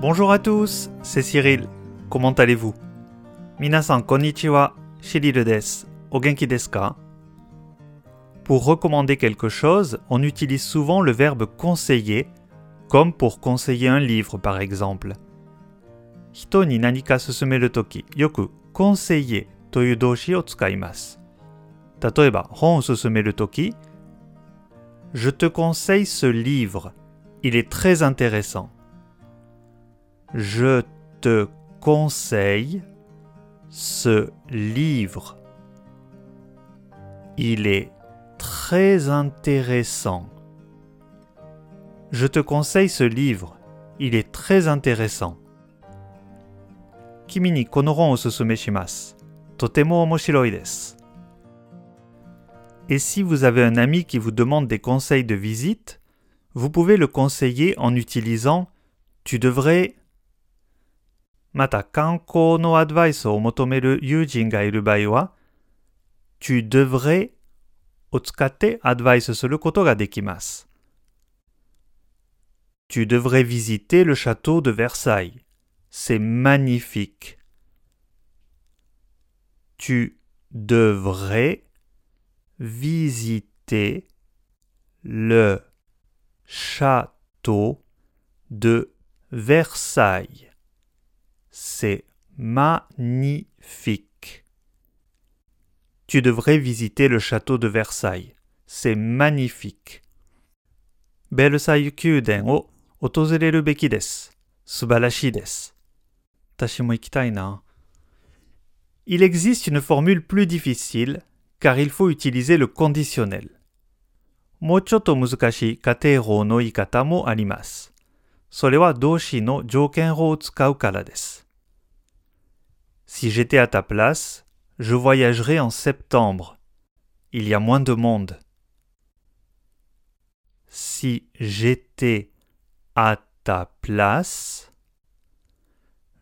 Bonjour à tous, c'est Cyril. Comment allez-vous? Minasan konnichiwa, Cyril des. Ogenki Pour recommander quelque chose, on utilise souvent le verbe conseiller, comme pour conseiller un livre par exemple. Hito ni nani ka toki, yoku conseiller toyu doushi o tsukaimasu. Tatoeba, hon o susumeru toki, je te conseille ce livre. Il est très intéressant. Je te conseille ce livre. Il est très intéressant. Je te conseille ce livre. Il est très intéressant. Kimi ni kono o susume. Totemo omoshiroi desu. Et si vous avez un ami qui vous demande des conseils de visite, vous pouvez le conseiller en utilisant tu devrais また観光のアドバイスを求める友人がいる場合は tu devrais を使ってアドバイスすることができます。Tu devrais visiter le château de Versailles. C'est magnifique. Tu devrais visiter le château de Versailles. c'est magnifique. Tu devrais visiter le château de Versailles. C'est magnifique. Versailles o beki desu. Subarashi Il existe une formule plus difficile car il faut utiliser le conditionnel. Mochoto muzukashi kateirou no ikata mo arimasu. Si j'étais à ta place, je voyagerais en septembre. Il y a moins de monde. Si j'étais à ta place,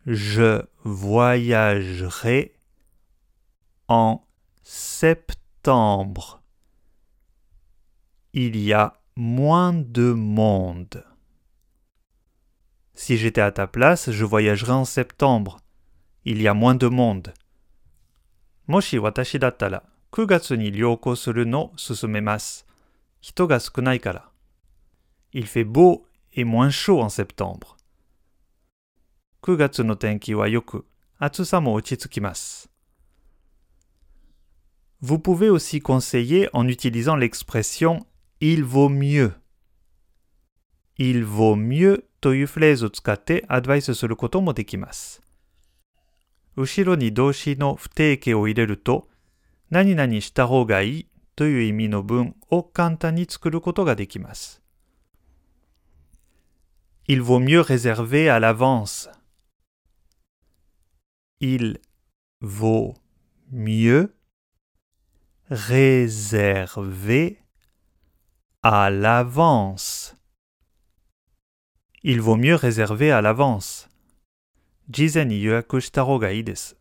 je voyagerais en septembre. Il y a moins de monde. Si j'étais à ta place, je voyagerais en septembre il y a moins de monde. Il fait beau et moins chaud en septembre. Vous pouvez aussi conseiller en utilisant l'expression il vaut mieux. Il vaut mieux to 後ろに動詞の不定形を入れると、何々した方がいいという意味の文を簡単に作ることができます。Il vaut mieux réserver à l'avance. Il vaut mieux réserver à l'avance. Il vaut mieux réserver à l'avance. 事前に予約した方がいいです。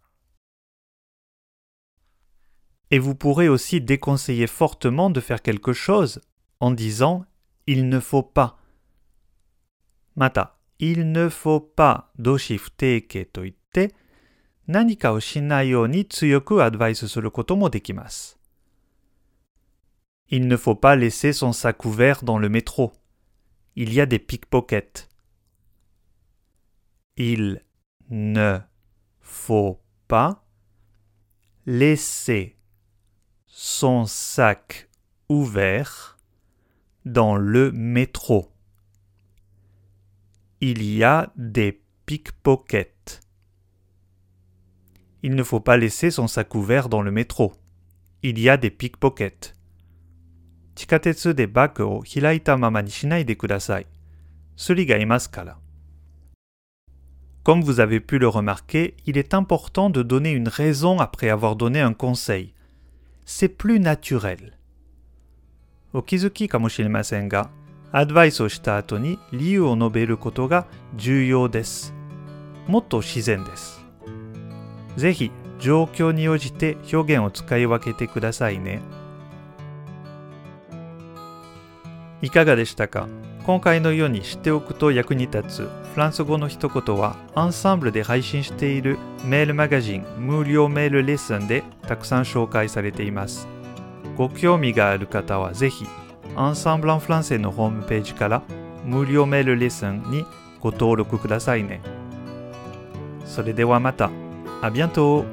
Et vous pourrez aussi déconseiller fortement de faire quelque chose en disant il ne faut pas. また、il ne faut pas 動詞不定形といって何かをしないように強くアドバイスすることもできます。Il ne faut pas laisser son sac ouvert dans le métro. Il y a des pickpockets. Il ne faut pas laisser son sac ouvert dans le métro. Il y a des pickpockets. Il ne faut pas laisser son sac ouvert dans le métro. Il y a des pickpockets. 地下鉄でバッグを開いたままにしないでください。スリがいますから。 Comme vous avez pu le remarquer, il est important de donner une raison après avoir donné un conseil. C'est plus naturel. お気づきかもしれませんが、アドバイスをした後に理由を述べることが重要です。もっと自然です。ぜひ、状況に応じて表現を使い分けてくださいね。いかがでしたか 今回のように知っておくと役に立つフランス語の一言はアンサンブルで配信しているメールマガジン無料メールレッスンでたくさん紹介されています。ご興味がある方はぜひアンサンブランフランセのホームページから無料メールレッスンにご登録くださいね。それではまた。あビアント